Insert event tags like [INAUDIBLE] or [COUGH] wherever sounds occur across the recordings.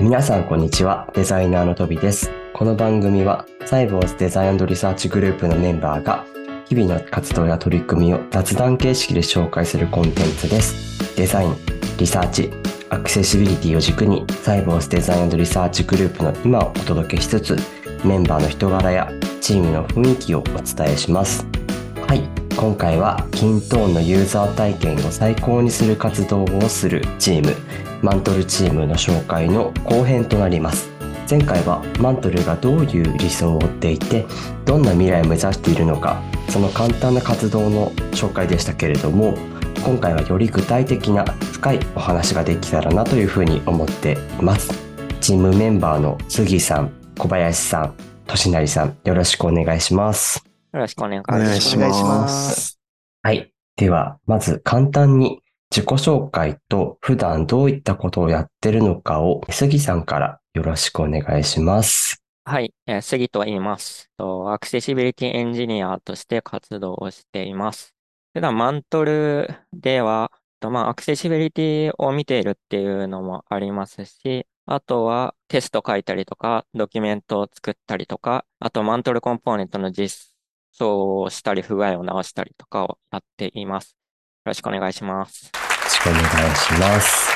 皆さんこんにちは。デザイナーのトビです。この番組はサイボウズデザインリサーチグループのメンバーが日々の活動や取り組みを雑談形式で紹介するコンテンツです。デザインリサーチアクセシビリティを軸にサイボウズデザインリサーチグループの今をお届けしつつメンバーの人柄やチームの雰囲気をお伝えします。はい。今回は kintone のユーザー体験を最高にする活動をするチーム。マントルチームの紹介の後編となります前回はマントルがどういう理想を追っていてどんな未来を目指しているのかその簡単な活動の紹介でしたけれども今回はより具体的な深いお話ができたらなというふうに思っていますチームメンバーの杉さん小林さん俊成さんよろしくお願いしますよろしくお願い。します。はい。では、まず簡単に自己紹介と普段どういったことをやってるのかを杉さんからよろしくお願いします。はい、杉と言います。アクセシビリティエンジニアとして活動をしています。普段マントルでは、まあ、アクセシビリティを見ているっていうのもありますし、あとはテスト書いたりとか、ドキュメントを作ったりとか、あとマントルコンポーネントの実装をしたり、不具合を直したりとかをやっています。よろしくお願いします。しくお願いします。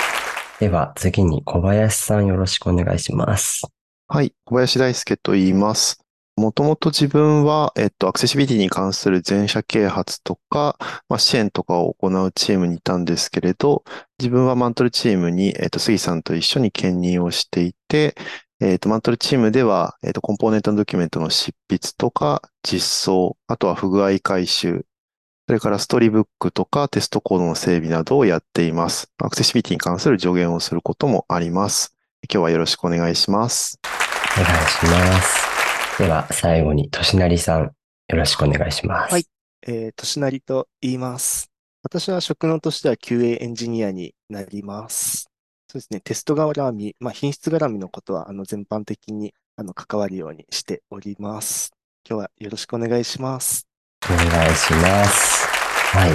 では、次に小林さんよろしくお願いします。はい、小林大輔と言います。もともと自分は、えっと、アクセシビリティに関する全社啓発とか、まあ、支援とかを行うチームにいたんですけれど、自分はマントルチームに、えっと、杉さんと一緒に兼任をしていて、えっと、マントルチームでは、えっと、コンポーネントのドキュメントの執筆とか、実装、あとは不具合回収、それからストーリーブックとかテストコードの整備などをやっています。アクセシビリティに関する助言をすることもあります。今日はよろしくお願いします。お願いします。では、最後に俊成さんよろしくお願いします。はいえー、としなりと言います。私は職能としては QA エンジニアになります。そうですね、テスト絡み、まあ、品質絡みのことはあの全般的にあの関わるようにしております。今日はよろしくお願いします。お願いします。はい。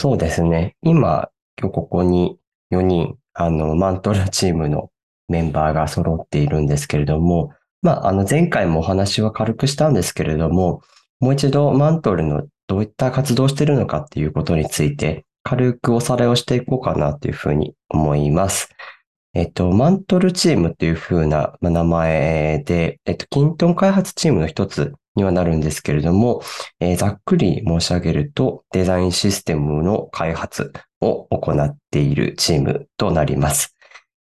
そうですね。今、今日ここに4人、あの、マントルチームのメンバーが揃っているんですけれども、まあ、あの、前回もお話は軽くしたんですけれども、もう一度マントルのどういった活動をしているのかっていうことについて、軽くおさらいをしていこうかなというふうに思います。えっと、マントルチームっていうふうな名前で、えっと、キントン開発チームの一つにはなるんですけれども、えーざっくり申し上げると、デザインシステムの開発を行っているチームとなります。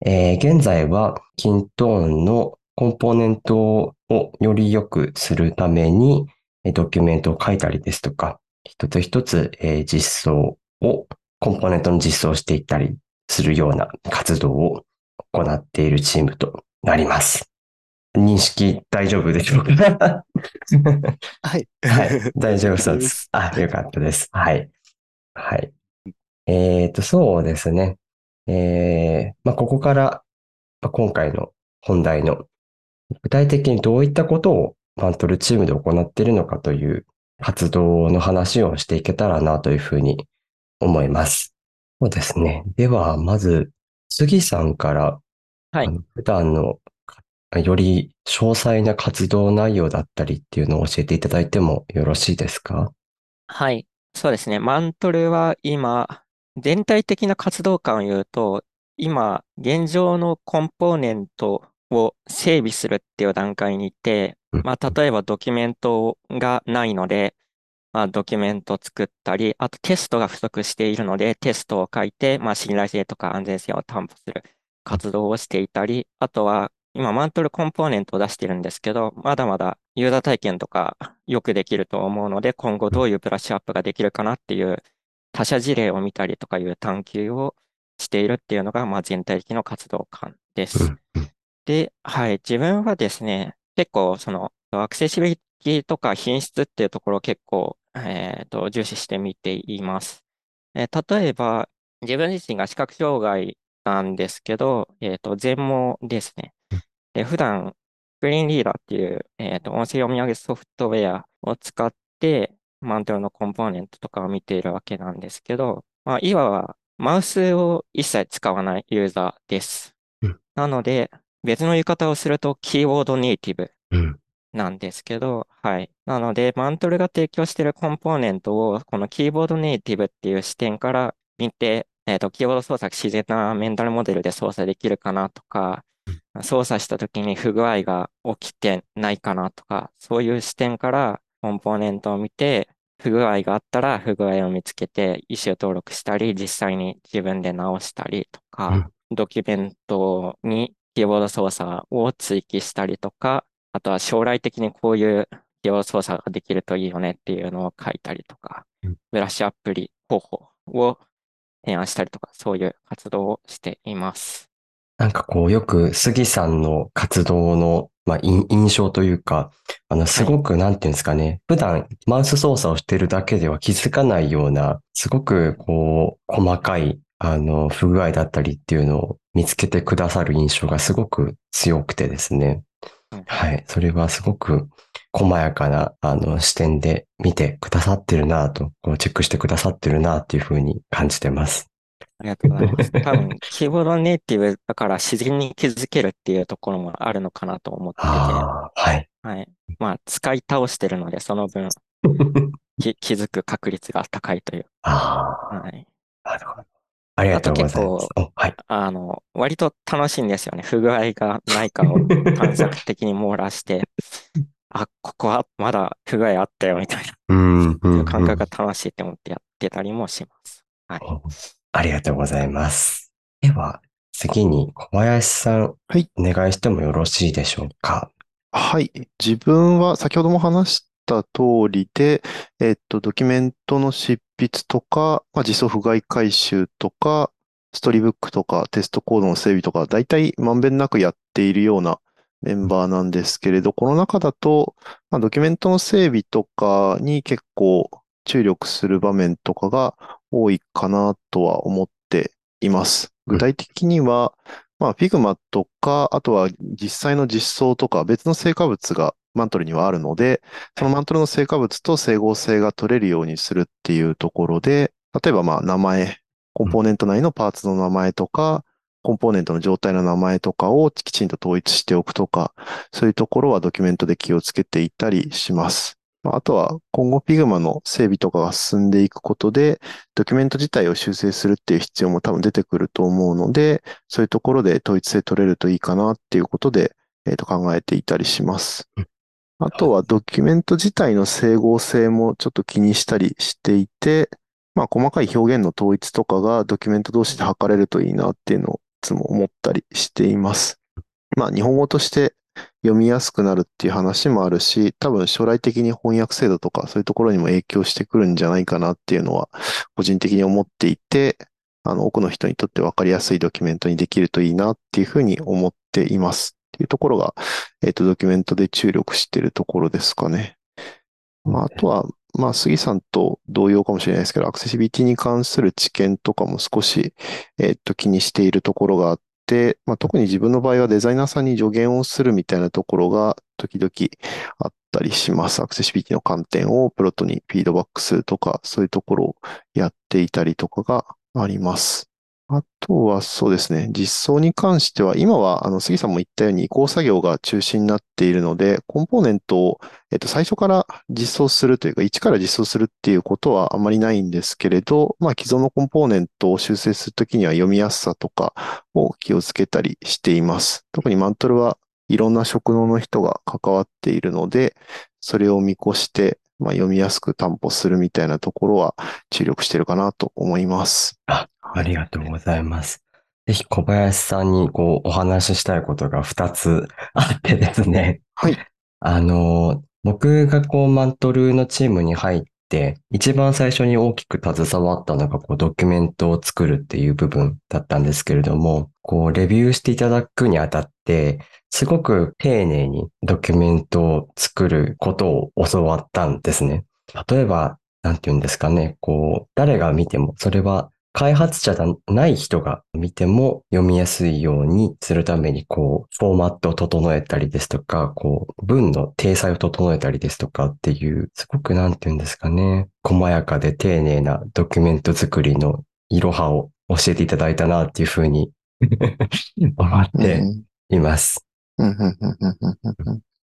えー現在は、キントーンのコンポーネントをより良くするために、ドキュメントを書いたりですとか、一つ一つ、えー実装を、コンポーネントの実装していったりするような活動を行っているチームとなります。認識大丈夫でしょうか？[LAUGHS] はい。[LAUGHS] はい。[LAUGHS] 大丈夫そうです。あ、よかったです。はい。はい。えっと、そうですね。えー、まあ、ここから、まあ今回の本題の、具体的にどういったことをマントルチームで行っているのかという活動の話をしていけたらなというふうに思います。そうですね。では、まず、杉さんから、はい普段のかより詳細な活動内容だったりっていうのを教えていただいてもよろしいですか？はい。そうですね。マントルは今、全体的な活動感を言うと、今、現状のコンポーネントを整備するっていう段階にいて、うんまあ、例えばドキュメントがないので、まあ、ドキュメントを作ったり、あとテストが不足しているので、テストを書いて、まあ、信頼性とか安全性を担保する活動をしていたり、あとは、今、マントルコンポーネントを出してるんですけど、まだまだユーザー体験とかよくできると思うので、今後どういうブラッシュアップができるかなっていう他社事例を見たりとかいう探求をしているっていうのが、まあ、全体的な活動感です。で、はい、自分はですね、結構そのアクセシビリティとか品質っていうところを結構、えーと、重視して見ています。えー例えば、自分自身が視覚障害なんですけど、えっと、全盲ですね。で、普段、スクリーンリーダーっていう、えっと、音声読み上げソフトウェアを使って、マントルのコンポーネントとかを見ているわけなんですけど、まあ、いわば、マウスを一切使わないユーザーですうん。なので、別の言い方をすると、キーボードネイティブうん。なんですけど、はい。なので、マントルが提供しているコンポーネントを、このキーボードネイティブっていう視点から見て、えっと、キーボード操作自然なメンタルモデルで操作できるかなとか、操作した時に不具合が起きてないかなとか、そういう視点からコンポーネントを見て、不具合があったら不具合を見つけて、イシュー登録したり、実際に自分で直したりとか、ドキュメントにキーボード操作を追記したりとか、あとは将来的にこういうキーボード操作ができるといいよねっていうのを書いたりとかうん、ブラッシュアップリ方法を提案したりとか、そういう活動をしています。なんかこう、よく杉さんの活動の、まあ、印印象というか、あの、すごく、なんていうんですかね、普段マウス操作をしてるだけでは気づかないような、すごくこう、細かい、あの、不具合だったりっていうのを見つけてくださる印象がすごく強くてですね。うんはい。それはすごく細やかな、あの、視点で見てくださってるなと、こうチェックしてくださってるなっていうふうに感じてます。ありがとうございます。[LAUGHS] 多分、キーボードネイティブだから自然に気づけるっていうところもあるのかなと思ってて、ああ、はい。はい。まあ、使い倒してるので、その分、[LAUGHS] き気づく確率が高いという。ああ、はい。なるほど。ありがとうございますあ。おはい。あの、割と楽しいんですよね。不具合がないかを探索的に網羅して、[LAUGHS] あ、ここはまだ不具合あったよみたいな、うん、う、んいう感覚が楽しいって思ってやってたりもします。はい。おありがとうございます。では、次に小林さん、はいお願いしてもよろしいでしょうか？はい。自分は先ほども話した通りで、えっと、ドキュメントの執筆とか、まあ、実装不具合回収とか、ストーリーブックとか、テストコードの整備とか、大体まんべんなくやっているようなメンバーなんですけれど、この中だと、まあ、ドキュメントの整備とかに結構注力する場面とかが多いかなとは思っています。具体的には、まあ、Figma とか、あとは実際の実装とか別の成果物がマントルにはあるので、そのマントルの成果物と整合性が取れるようにするっていうところで、例えばまあ名前、コンポーネント内のパーツの名前とか、コンポーネントの状態の名前とかをきちんと統一しておくとか、そういうところはドキュメントで気をつけていたりします。まああとは今後 Figma の整備とかが進んでいくことで、ドキュメント自体を修正するっていう必要も多分出てくると思うので、そういうところで統一性取れるといいかなっていうことで、えっと考えていたりしますうん。あとはドキュメント自体の整合性もちょっと気にしたりしていて、まあ細かい表現の統一とかがドキュメント同士で測れるといいなっていうのをいつも思ったりしています。まあ日本語として読みやすくなるっていう話もあるし、多分将来的に翻訳精度とかそういうところにも影響してくるんじゃないかなっていうのは個人的に思っていて、あの、多くの人にとって分かりやすいドキュメントにできるといいなっていうふうに思っています。っていうところが、えっと、ドキュメントで注力しているところですかね。まあ、あとは、まあ、杉さんと同様かもしれないですけど、アクセシビリティに関する知見とかも少し、えっと、気にしているところがあって、まあ、特に自分の場合はデザイナーさんに助言をするみたいなところが時々あったりします。アクセシビリティの観点をプロットにフィードバックするとか、そういうところをやっていたりとかがあります。あとはそうですね、実装に関しては、今は、あの、杉さんも言ったように移行作業が中心になっているので、コンポーネントを、えっと、最初から実装するというか、一から実装するっていうことはあまりないんですけれど、まあ、既存のコンポーネントを修正するときには読みやすさとかを気をつけたりしています。特にマントルはいろんな職能の人が関わっているので、それを見越して、まあ、読みやすく担保するみたいなところは注力しているかなと思います。ありがとうございます。ぜひ小林さんにこうお話ししたいことが2つ [LAUGHS] あってですね。はい。あの、僕がこうマントルのチームに入って、一番最初に大きく携わったのがこうドキュメントを作るっていう部分だったんですけれども、こうレビューしていただくにあたって、すごく丁寧にドキュメントを作ることを教わったんですね。例えば、なんて言うんですかね、こう、誰が見ても、それは開発者じゃない人が見ても読みやすいようにするために、こう、フォーマットを整えたりですとか、こう、文の体裁を整えたりですとかっていう、すごくなんて言うんですかね、細やかで丁寧なドキュメント作りのいろはを教えていただいたなっていうふうに思って、います。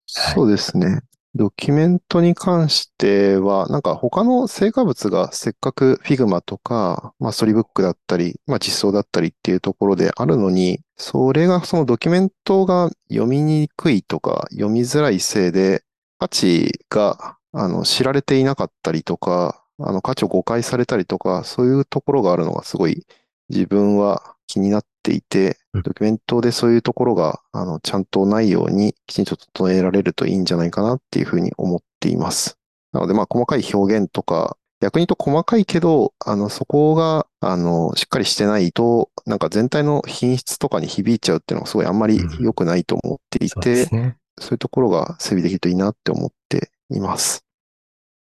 そうですね。ドキュメントに関しては、なんか他の成果物がせっかく Figma とか、まあ、ストリーブックだったり、まあ、実装だったりっていうところであるのに、それがそのドキュメントが読みにくいとか、読みづらいせいで、価値が、あの、知られていなかったりとか、あの、価値を誤解されたりとか、そういうところがあるのがすごい自分は気になっていてうん、ドキュメントでそういうところが、あの、ちゃんとないようにきちんと整えられるといいんじゃないかなっていうふうに思っています。なので、まあ、細かい表現とか、逆に言うと細かいけど、あの、そこが、あの、しっかりしてないと、なんか全体の品質とかに響いちゃうっていうのがすごいあんまり良くないと思っていそうでて、すね。そういうところが整備できるといいなって思っています。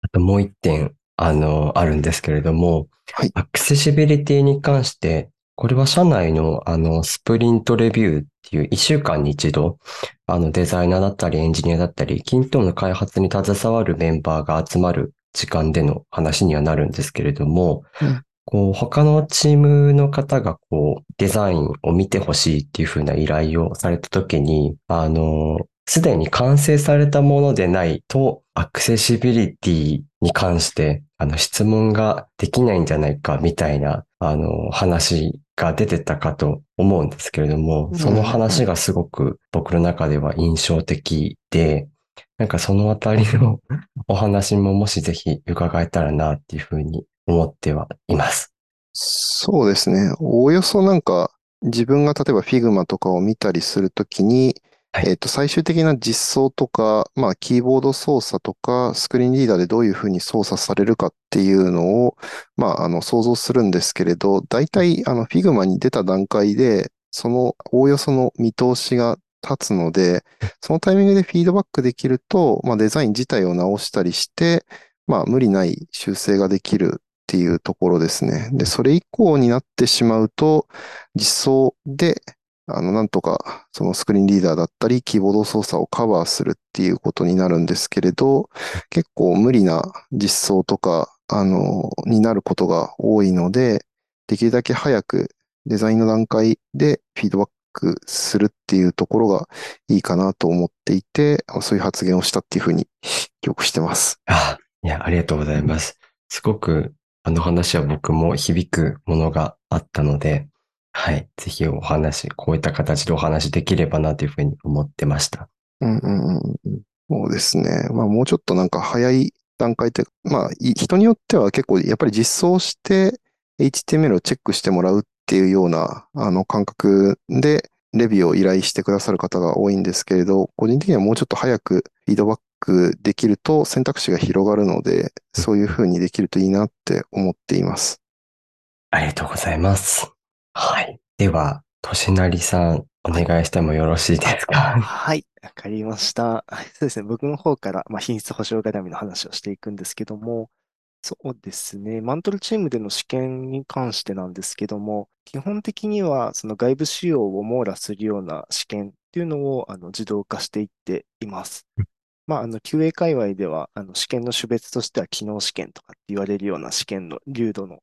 あともう一点、あの、あるんですけれども、はいアクセシビリティに関して、これは社内の、あの、スプリントレビューっていう一週間に一度、あの、デザイナーだったりエンジニアだったり、キントーンの開発に携わるメンバーが集まる時間での話にはなるんですけれども、うん。こう、他のチームの方がこう、デザインを見てほしいっていう風な依頼をされたときに、あの、すでに完成されたものでないと、アクセシビリティに関して、あの、質問ができないんじゃないか、みたいな、あの、話が出てたかと思うんですけれども、うんその話がすごく僕の中では印象的で、なんかそのあたりの [LAUGHS] お話ももしぜひ伺えたらな、っていうふうに思ってはいます。そうですね。おおよそなんか、自分が例えば Figma とかを見たりするときに、はいえっと、最終的な実装とか、まあ、キーボード操作とか、スクリーンリーダーでどういうふうに操作されるかっていうのを、まあ、あの、想像するんですけれど、大体、あの、Figma に出た段階で、その、おおよその見通しが立つので、そのタイミングでフィードバックできると、まあ、デザイン自体を直したりして、まあ、無理ない修正ができるっていうところですね。で、それ以降になってしまうと、実装で、あの、なんとか、そのスクリーンリーダーだったり、キーボード操作をカバーするっていうことになるんですけれど、結構無理な実装とか、あの、になることが多いので、できるだけ早くデザインの段階でフィードバックするっていうところがいいかなと思っていて、そういう発言をしたっていうふうに記憶してます。あ、いや、ありがとうございます。すごく、あの話は僕も響くものがあったので、はい。ぜひお話、こういった形でお話できればなというふうに思ってました。うんうんうんうん。そうですね。まあもうちょっとなんか早い段階って、まあい人によっては結構やっぱり実装して HTML をチェックしてもらうっていうようなあの感覚でレビューを依頼してくださる方が多いんですけれど、個人的にはもうちょっと早くフィードバックできると選択肢が広がるので、そういうふうにできるといいなって思っています。ありがとうございます。はい。では、としなりさん、お願いしてもよろしいですか？はい、わかりました。はいそうですね、僕の方から、まあ、品質保証絡みの話をしていくんですけども、そうですね、マントルチームでの試験に関してなんですけども、基本的にはその外部仕様を網羅するような試験っていうのをあの自動化していっています。まあ、あの QA 界隈ではあの試験の種別としては機能試験とかって言われるような試験の流度の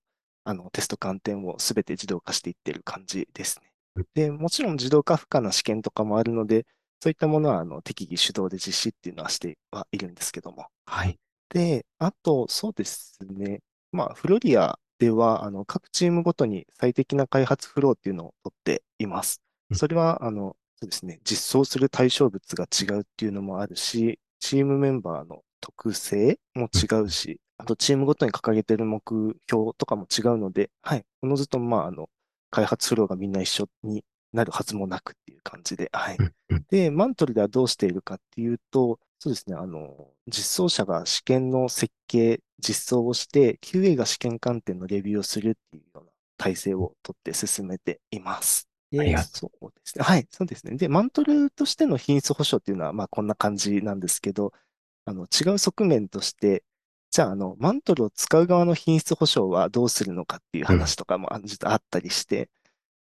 あのテスト観点をすべて自動化していってる感じですね。で、もちろん自動化不可な試験とかもあるので、そういったものはあの適宜手動で実施っていうのはしてはいるんですけども。はい。で、あと、そうですね。まあ、フロリアでは、あの、各チームごとに最適な開発フローっていうのを取っています。うんそれは、あの、そうですね。実装する対象物が違うっていうのもあるし、チームメンバーの特性も違うし、あとチームごとに掲げてる目標とかも違うので、はい。おのずと、まあ、あの、開発フローがみんな一緒になるはずもなくっていう感じで、はい。で、マントルではどうしているかっていうと、そうですね、あの、実装者が試験の設計、実装をして、QA が試験観点のレビューをするっていうような体制をとって進めています。で、そうですね。はい、そうですね。で、マントルとしての品質保証っていうのは、まあ、こんな感じなんですけど、あの、違う側面として、じゃあ、あの、マントルを使う側の品質保証はどうするのかっていう話とかもあ実はあったりして、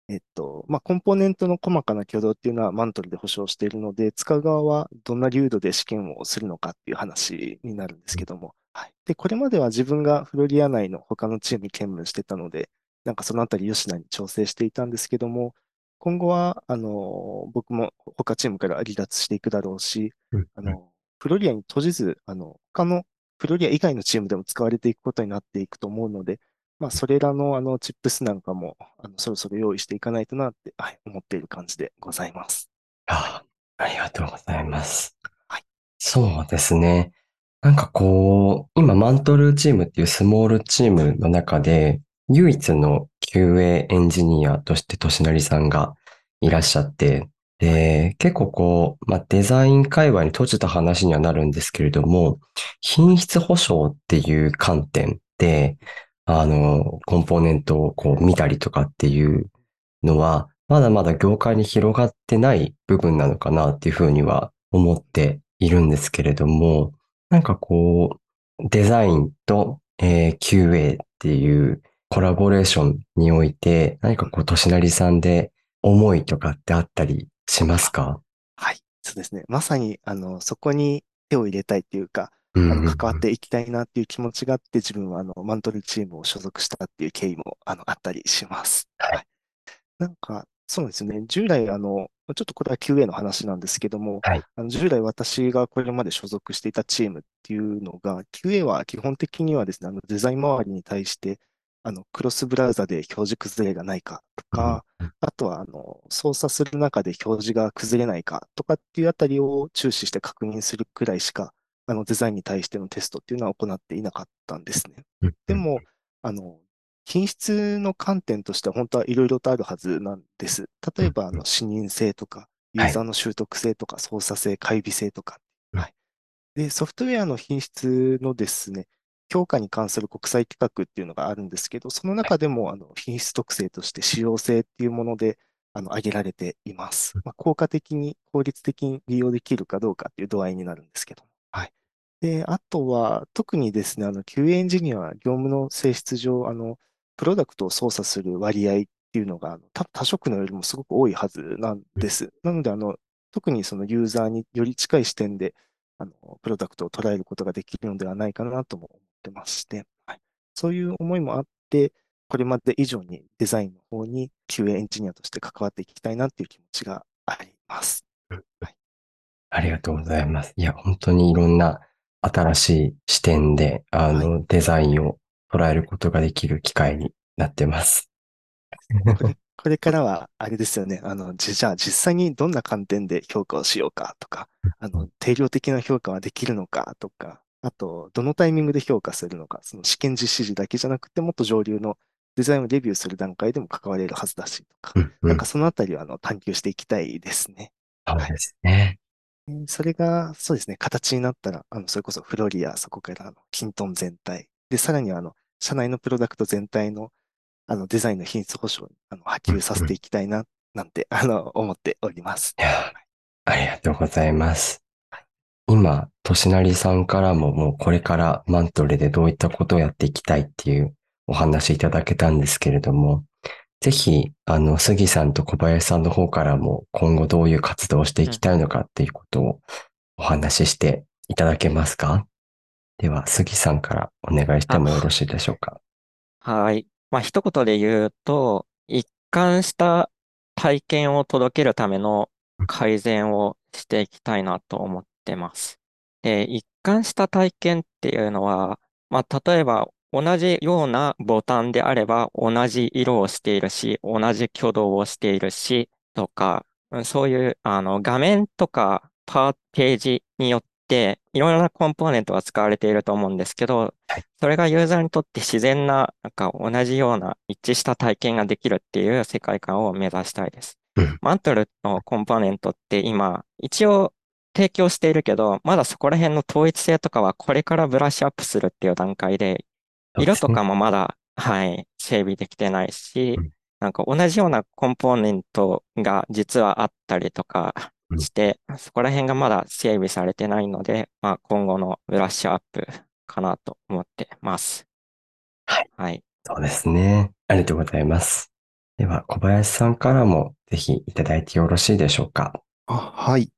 えっと、まあ、コンポーネントの細かな挙動っていうのはマントルで保証しているので、使う側はどんな流度で試験をするのかっていう話になるんですけども、はい。で、これまでは自分がフロリア内の他のチームに兼務してたので、なんかそのあたり吉野に調整していたんですけども、今後は、あの、僕も他チームから離脱していくだろうし、うんあの、フロリアに閉じず、あの、他のフロリア以外のチームでも使われていくことになっていくと思うので、まあ、それらの、あの、チップスなんかも、あの、そろそろ用意していかないとなって、はい、思っている感じでございます。あありがとうございます。はいそうですね。なんかこう、今マントルチームっていうスモールチームの中で、唯一の QA エンジニアとしてとしなりさんがいらっしゃって、で、結構こう、まあ、デザイン界隈に閉じた話にはなるんですけれども、品質保証っていう観点で、あの、コンポーネントをこう見たりとかっていうのは、まだまだ業界に広がってない部分なのかなっていうふうには思っているんですけれども、なんかこう、デザインと、え QA っていうコラボレーションにおいて、何かこう、としなりさんで思いとかってあったりしますか？はい。そうですね。まさに、あの、そこに手を入れたいっていうか、ああの、関わっていきたいなっていう気持ちがあって、自分は、あの、マントルチームを所属したっていう経緯も、あの、あったりします。はいはい。なんか、そうですね。従来、あの、ちょっとこれは QA の話なんですけども、はいあの従来私がこれまで所属していたチームっていうのが、QA は基本的にはですね、あの、デザイン周りに対して、あの、クロスブラウザで表示崩れがないかとか、あとは、あの、操作する中で表示が崩れないかとかっていうあたりを注視して確認するくらいしか、あの、デザインに対してのテストっていうのは行っていなかったんですね。でも、あの、品質の観点としては本当はいろいろとあるはずなんです。例えば、あうんの、視認性とか、ユーザーの習得性とか、操作性、回避性とか。うんはい。で、ソフトウェアの品質のですね、評価に関する国際規格っていうのがあるんですけど、その中でも、あの、品質特性として使用性っていうもので、あの、挙げられています。まあ、効果的に、効率的に利用できるかどうかっていう度合いになるんですけども。はい。で、あとは、特にですね、あの、QA エンジニアは業務の性質上、あの、プロダクトを操作する割合っていうのが、あの多他職のよりもすごく多いはずなんです。なので、あの、特にそのユーザーにより近い視点で、あの、プロダクトを捉えることができるのではないかなとも思ってまして、はい。そういう思いもあって、これまで以上にデザインの方に QA エンジニアとして関わっていきたいなっていう気持ちがあります。ありがとうございます。いや、本当にいろんな新しい視点で、あの、デザインを捉えることができる機会になってます。これ、これからは、あれですよね。あの、じ、じゃあ実際にどんな観点で評価をしようかとか、あの、定量的な評価はできるのかとか、あと、どのタイミングで評価するのか、その試験実施時だけじゃなくて、もっと上流のデザインをレビューする段階でも関われるはずだしとか、うんうんなんかそのあたりは、あの、探求していきたいですね。そうですね。えそれが、そうですね、形になったら、あの、それこそフロリア、そこからあの、キントン全体。で、さらにあの、社内のプロダクト全体の、あの、デザインの品質保証に、あの、波及させていきたいな、なんて、あの、思っております。いや、ありがとうございます。今、としなりさんからももうこれからマントレでどういったことをやっていきたいっていうお話いただけたんですけれども、ぜひ、あの、杉さんと小林さんの方からも今後どういう活動をしていきたいのかっていうことをお話ししていただけますか？では、杉さんからお願いしてもよろしいでしょうか？はい。まあ、一言で言うと、一貫した体験を届けるための改善をしていきたいなと思ってます。で、一貫した体験っていうのは、まあ、例えば同じようなボタンであれば同じ色をしているし、同じ挙動をしているし、とか、うんそういうあの画面とかパーページによっていろいろなコンポーネントが使われていると思うんですけど、それがユーザーにとって自然な、なんか同じような一致した体験ができるっていう世界観を目指したいですうん。マントルのコンポーネントって今、一応提供しているけど、まだそこら辺の統一性とかはこれからブラッシュアップするっていう段階で、色とかもまだ、はい、整備できてないしうん、なんか同じようなコンポーネントが実はあったりとかして、そこら辺がまだ整備されてないので、まあ今後のブラッシュアップかなと思ってます。はい。はい。そうですね。ありがとうございます。では、小林さんからもぜひいただいてよろしいでしょうか？あ、はい。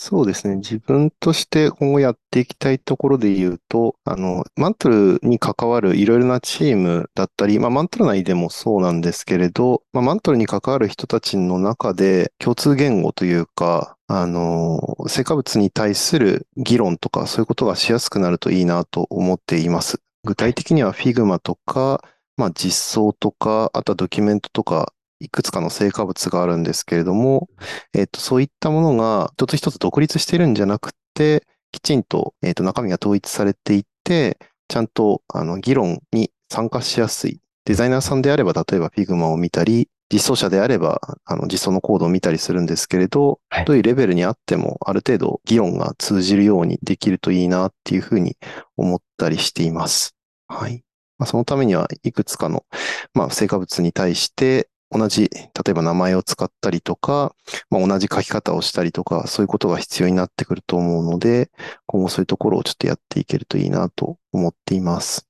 そうですね。自分として今後やっていきたいところで言うと、あの、マントルに関わるいろいろなチームだったり、まあ、マントル内でもそうなんですけれど、まあ、マントルに関わる人たちの中で共通言語というか、あの、成果物に対する議論とかそういうことがしやすくなるといいなと思っています。具体的には Figma とか、まあ、実装とか、あとはドキュメントとか、いくつかの成果物があるんですけれども、えっと、そういったものが一つ一つ独立してるんじゃなくて、きちんと、えっと、中身が統一されていって、ちゃんと、あの、議論に参加しやすい。デザイナーさんであれば、例えば Figma を見たり、実装者であれば、あの、実装のコードを見たりするんですけれど、はいどういうレベルにあっても、ある程度議論が通じるようにできるといいなっていうふうに思ったりしています。はい。まあ、そのためには、いくつかの、まあ、成果物に対して、同じ、例えば名前を使ったりとか、まあ、同じ書き方をしたりとか、そういうことが必要になってくると思うので、今後そういうところをちょっとやっていけるといいなと思っています。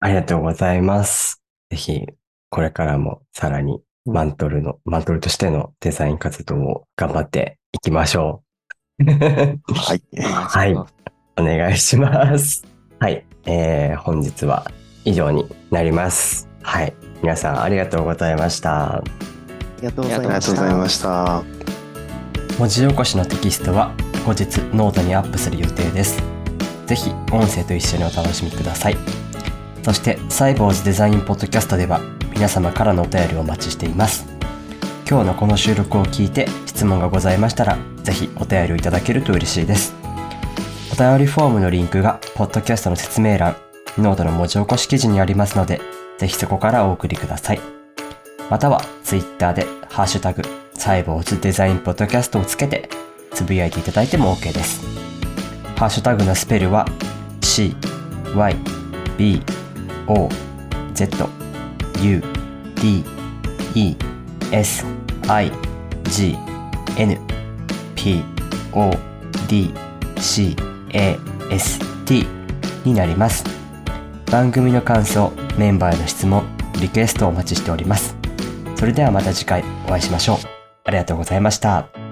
ありがとうございます。ぜひ、これからもさらにマントルの、マントルとしてのデザイン活動を頑張っていきましょう。はい。[LAUGHS] はいお願いします。はい。えー、本日は以上になります。はい。皆さんありがとうございました。ありがとうございました。文字起こしのテキストは後日ノートにアップする予定です。ぜひ音声と一緒にお楽しみください。そしてサイボウズデザインポッドキャストでは皆様からのお便りをお待ちしています。今日のこの収録を聞いて質問がございましたらぜひお便りをいただけると嬉しいです。お便りフォームのリンクがポッドキャストの説明欄、ノートの文字起こし記事にありますのでぜひそこからお送りください。またはツイッターでハッシュタグサイボウズデザインポッドキャストをつけてつぶやいていただいても OK です。ハッシュタグのスペルは C、Y、B、O、Z、U、D、E、S、I、G、N、P、O、D、C、A、S、T になります。番組の感想、メンバーへの質問、リクエストをお待ちしております。それではまた次回お会いしましょう。ありがとうございました。